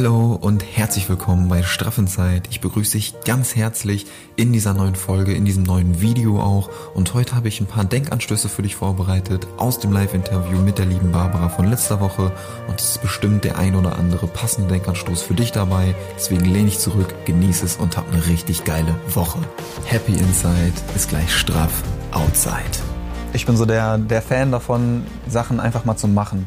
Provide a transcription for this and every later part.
Hallo und herzlich willkommen bei Straffenzeit. Ich begrüße dich ganz herzlich in dieser neuen Folge, in diesem neuen Video auch. Und heute habe ich ein paar Denkanstöße für dich vorbereitet aus dem Live-Interview mit der lieben Barbara von letzter Woche. Und es ist bestimmt der ein oder andere passende Denkanstoß für dich dabei. Deswegen lehne ich zurück, genieße es und hab eine richtig geile Woche. Happy Inside ist gleich straff Outside. Ich bin so der, der Fan davon, Sachen einfach mal zu machen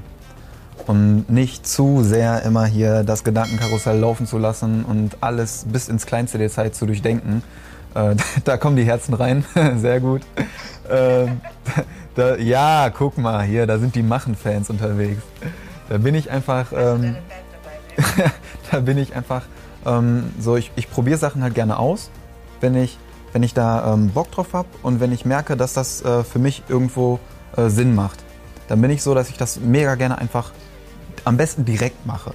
und nicht zu sehr immer hier das Gedankenkarussell laufen zu lassen und alles bis ins kleinste Detail zu durchdenken. Äh, da kommen die Herzen rein, sehr gut. Äh, da, ja, guck mal, hier, da sind die Machen-Fans unterwegs. Da bin ich einfach, ähm, da bin ich einfach ähm, so, ich, ich probiere Sachen halt gerne aus, wenn ich, wenn ich da ähm, Bock drauf habe und wenn ich merke, dass das äh, für mich irgendwo äh, Sinn macht. Dann bin ich so, dass ich das mega gerne einfach am besten direkt mache.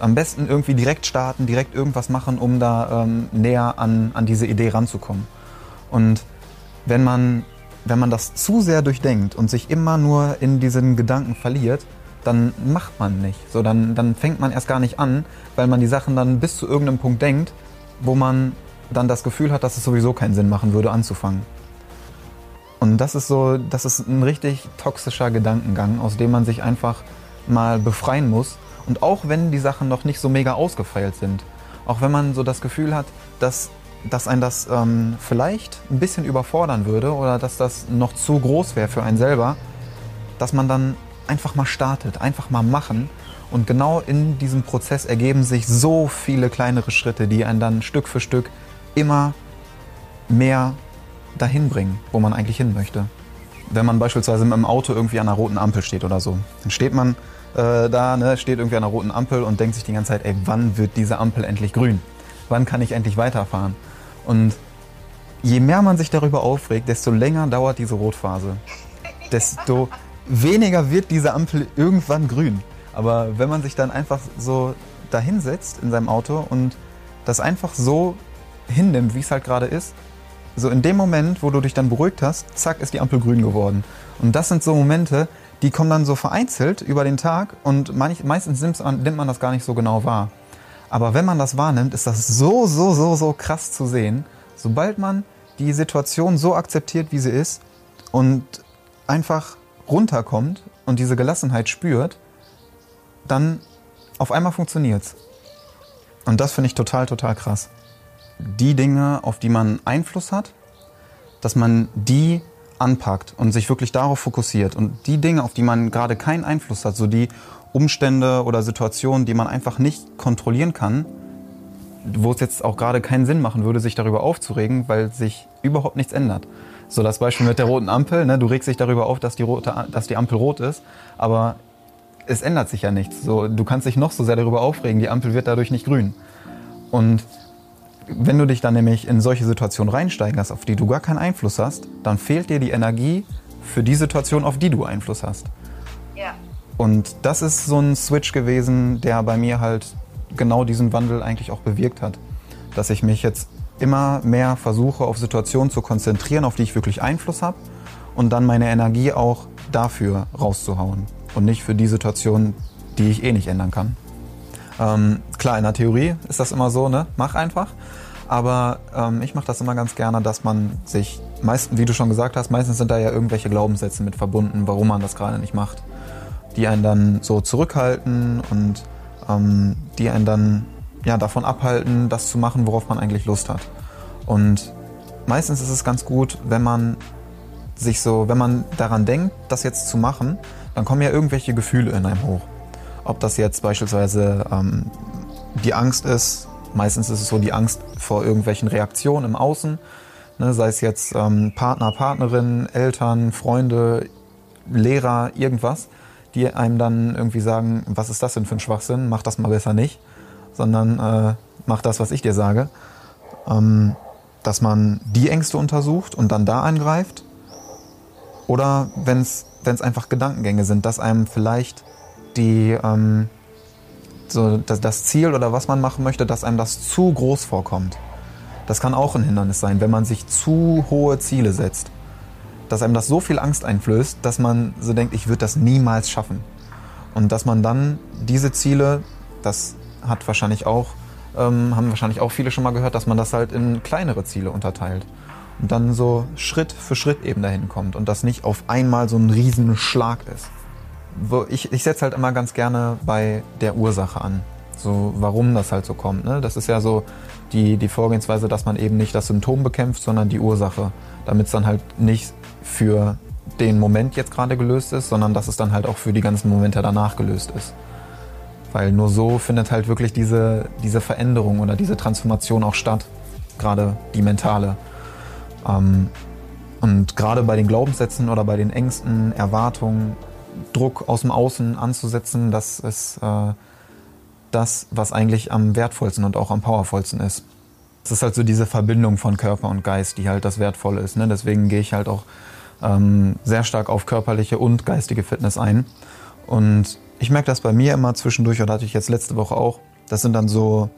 Am besten irgendwie direkt starten, direkt irgendwas machen, um da ähm, näher an, an diese Idee ranzukommen. Und wenn man, wenn man das zu sehr durchdenkt und sich immer nur in diesen Gedanken verliert, dann macht man nicht. So, dann, dann fängt man erst gar nicht an, weil man die Sachen dann bis zu irgendeinem Punkt denkt, wo man dann das Gefühl hat, dass es sowieso keinen Sinn machen würde, anzufangen. Und das ist so, das ist ein richtig toxischer Gedankengang, aus dem man sich einfach mal befreien muss. Und auch wenn die Sachen noch nicht so mega ausgefeilt sind, auch wenn man so das Gefühl hat, dass, dass ein das ähm, vielleicht ein bisschen überfordern würde oder dass das noch zu groß wäre für einen selber, dass man dann einfach mal startet, einfach mal machen. Und genau in diesem Prozess ergeben sich so viele kleinere Schritte, die einen dann Stück für Stück immer mehr dahin bringen, wo man eigentlich hin möchte. Wenn man beispielsweise im Auto irgendwie an einer roten Ampel steht oder so, dann steht man äh, da, ne, steht irgendwie an einer roten Ampel und denkt sich die ganze Zeit, ey, wann wird diese Ampel endlich grün? Wann kann ich endlich weiterfahren? Und je mehr man sich darüber aufregt, desto länger dauert diese Rotphase. Desto weniger wird diese Ampel irgendwann grün. Aber wenn man sich dann einfach so dahinsetzt in seinem Auto und das einfach so hinnimmt, wie es halt gerade ist, so in dem Moment, wo du dich dann beruhigt hast, zack, ist die Ampel grün geworden. Und das sind so Momente, die kommen dann so vereinzelt über den Tag und manch, meistens nimmt man das gar nicht so genau wahr. Aber wenn man das wahrnimmt, ist das so, so, so, so krass zu sehen. Sobald man die Situation so akzeptiert, wie sie ist und einfach runterkommt und diese Gelassenheit spürt, dann auf einmal funktioniert's. Und das finde ich total, total krass. Die Dinge, auf die man Einfluss hat, dass man die anpackt und sich wirklich darauf fokussiert und die Dinge, auf die man gerade keinen Einfluss hat, so die Umstände oder Situationen, die man einfach nicht kontrollieren kann, wo es jetzt auch gerade keinen Sinn machen würde, sich darüber aufzuregen, weil sich überhaupt nichts ändert. So das Beispiel mit der roten Ampel, ne? du regst dich darüber auf, dass die, rote, dass die Ampel rot ist, aber es ändert sich ja nichts. So, du kannst dich noch so sehr darüber aufregen, die Ampel wird dadurch nicht grün. Und wenn du dich dann nämlich in solche Situationen reinsteigerst, auf die du gar keinen Einfluss hast, dann fehlt dir die Energie für die Situation, auf die du Einfluss hast. Ja. Und das ist so ein Switch gewesen, der bei mir halt genau diesen Wandel eigentlich auch bewirkt hat. Dass ich mich jetzt immer mehr versuche, auf Situationen zu konzentrieren, auf die ich wirklich Einfluss habe und dann meine Energie auch dafür rauszuhauen und nicht für die Situation, die ich eh nicht ändern kann. Ähm, klar, in der Theorie ist das immer so, ne? Mach einfach. Aber ähm, ich mache das immer ganz gerne, dass man sich, meistens, wie du schon gesagt hast, meistens sind da ja irgendwelche Glaubenssätze mit verbunden, warum man das gerade nicht macht. Die einen dann so zurückhalten und ähm, die einen dann ja, davon abhalten, das zu machen, worauf man eigentlich Lust hat. Und meistens ist es ganz gut, wenn man sich so, wenn man daran denkt, das jetzt zu machen, dann kommen ja irgendwelche Gefühle in einem hoch. Ob das jetzt beispielsweise ähm, die Angst ist, meistens ist es so die Angst vor irgendwelchen Reaktionen im Außen, ne, sei es jetzt ähm, Partner, Partnerin, Eltern, Freunde, Lehrer, irgendwas, die einem dann irgendwie sagen, was ist das denn für ein Schwachsinn, mach das mal besser nicht, sondern äh, mach das, was ich dir sage. Ähm, dass man die Ängste untersucht und dann da eingreift. Oder wenn es einfach Gedankengänge sind, dass einem vielleicht die, ähm, so das, das Ziel oder was man machen möchte, dass einem das zu groß vorkommt. Das kann auch ein Hindernis sein, wenn man sich zu hohe Ziele setzt. Dass einem das so viel Angst einflößt, dass man so denkt, ich würde das niemals schaffen. Und dass man dann diese Ziele, das hat wahrscheinlich auch, ähm, haben wahrscheinlich auch viele schon mal gehört, dass man das halt in kleinere Ziele unterteilt. Und dann so Schritt für Schritt eben dahin kommt und das nicht auf einmal so ein riesen Schlag ist. Ich ich setze halt immer ganz gerne bei der Ursache an. So, warum das halt so kommt. Ne? Das ist ja so die, die Vorgehensweise, dass man eben nicht das Symptom bekämpft, sondern die Ursache. Damit es dann halt nicht für den Moment jetzt gerade gelöst ist, sondern dass es dann halt auch für die ganzen Momente danach gelöst ist. Weil nur so findet halt wirklich diese, diese Veränderung oder diese Transformation auch statt. Gerade die mentale. Ähm, und gerade bei den Glaubenssätzen oder bei den Ängsten, Erwartungen, Druck aus dem Außen anzusetzen, das ist äh, das, was eigentlich am wertvollsten und auch am powervollsten ist. Es ist halt so diese Verbindung von Körper und Geist, die halt das Wertvolle ist. Ne? Deswegen gehe ich halt auch ähm, sehr stark auf körperliche und geistige Fitness ein. Und ich merke das bei mir immer zwischendurch, oder hatte ich jetzt letzte Woche auch. Das sind dann so,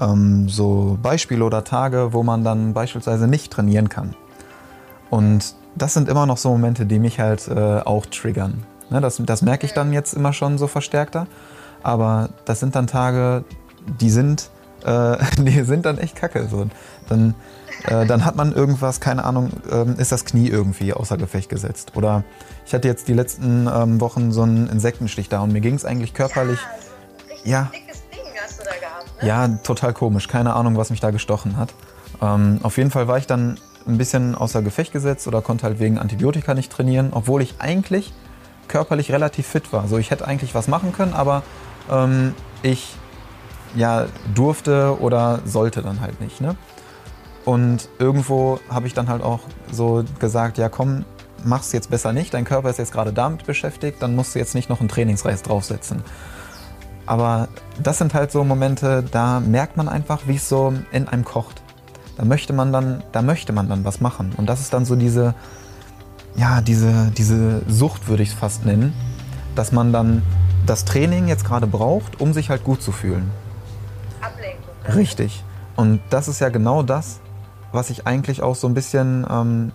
ähm, so Beispiele oder Tage, wo man dann beispielsweise nicht trainieren kann. Und das sind immer noch so Momente, die mich halt äh, auch triggern. Ne, das, das merke ich dann jetzt immer schon so verstärkter. Aber das sind dann Tage, die sind, äh, die sind dann echt kacke. So. Dann, äh, dann hat man irgendwas, keine Ahnung, ähm, ist das Knie irgendwie außer Gefecht gesetzt. Oder ich hatte jetzt die letzten ähm, Wochen so einen Insektenstich da und mir ging es eigentlich körperlich. Ja, so gehabt, ne? Ja, total komisch. Keine Ahnung, was mich da gestochen hat. Ähm, auf jeden Fall war ich dann ein bisschen außer Gefecht gesetzt oder konnte halt wegen Antibiotika nicht trainieren, obwohl ich eigentlich körperlich relativ fit war. Also ich hätte eigentlich was machen können, aber ähm, ich ja durfte oder sollte dann halt nicht. Ne? Und irgendwo habe ich dann halt auch so gesagt, ja komm, mach's jetzt besser nicht, dein Körper ist jetzt gerade damit beschäftigt, dann musst du jetzt nicht noch einen Trainingsreis draufsetzen. Aber das sind halt so Momente, da merkt man einfach, wie es so in einem kocht. Da möchte man dann, da möchte man dann was machen. Und das ist dann so diese, ja, diese, diese Sucht würde ich es fast nennen, dass man dann das Training jetzt gerade braucht, um sich halt gut zu fühlen. Ablenkung. Richtig. Und das ist ja genau das, was ich eigentlich auch so ein bisschen, ähm,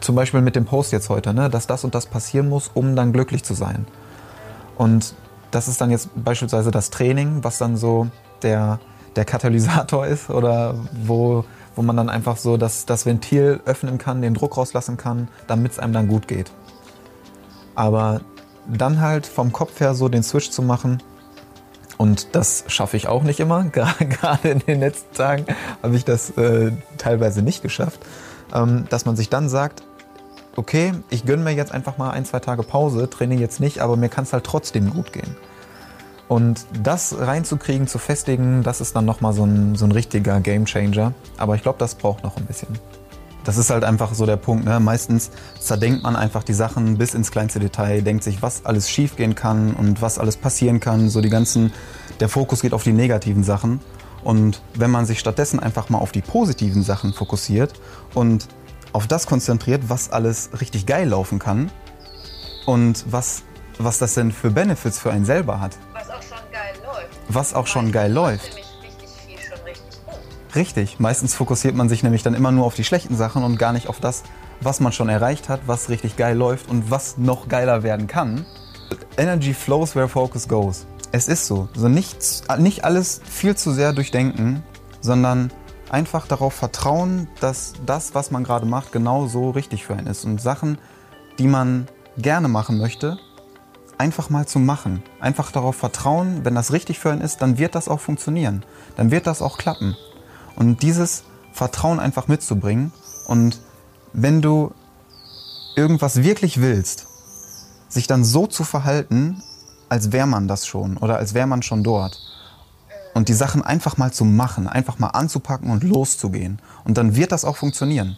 zum Beispiel mit dem Post jetzt heute, ne, dass das und das passieren muss, um dann glücklich zu sein. Und das ist dann jetzt beispielsweise das Training, was dann so der, der Katalysator ist oder wo, wo man dann einfach so das, das Ventil öffnen kann, den Druck rauslassen kann, damit es einem dann gut geht. Aber dann halt vom Kopf her so den Switch zu machen. Und das schaffe ich auch nicht immer. Gerade in den letzten Tagen habe ich das äh, teilweise nicht geschafft. Ähm, dass man sich dann sagt, okay, ich gönne mir jetzt einfach mal ein, zwei Tage Pause, trainiere jetzt nicht, aber mir kann es halt trotzdem gut gehen. Und das reinzukriegen, zu festigen, das ist dann nochmal so ein, so ein richtiger Gamechanger. Aber ich glaube, das braucht noch ein bisschen. Das ist halt einfach so der Punkt. Ne? Meistens zerdenkt man einfach die Sachen bis ins kleinste Detail, denkt sich, was alles schiefgehen kann und was alles passieren kann. So die ganzen, der Fokus geht auf die negativen Sachen. Und wenn man sich stattdessen einfach mal auf die positiven Sachen fokussiert und auf das konzentriert, was alles richtig geil laufen kann und was, was das denn für Benefits für einen selber hat. Was auch schon geil läuft. Richtig, meistens fokussiert man sich nämlich dann immer nur auf die schlechten Sachen und gar nicht auf das, was man schon erreicht hat, was richtig geil läuft und was noch geiler werden kann. Energy flows where focus goes. Es ist so. Also nicht, nicht alles viel zu sehr durchdenken, sondern einfach darauf vertrauen, dass das, was man gerade macht, genau so richtig für einen ist. Und Sachen, die man gerne machen möchte, einfach mal zu machen. Einfach darauf vertrauen, wenn das richtig für einen ist, dann wird das auch funktionieren. Dann wird das auch klappen. Und dieses Vertrauen einfach mitzubringen und wenn du irgendwas wirklich willst, sich dann so zu verhalten, als wäre man das schon oder als wäre man schon dort. Und die Sachen einfach mal zu machen, einfach mal anzupacken und loszugehen. Und dann wird das auch funktionieren.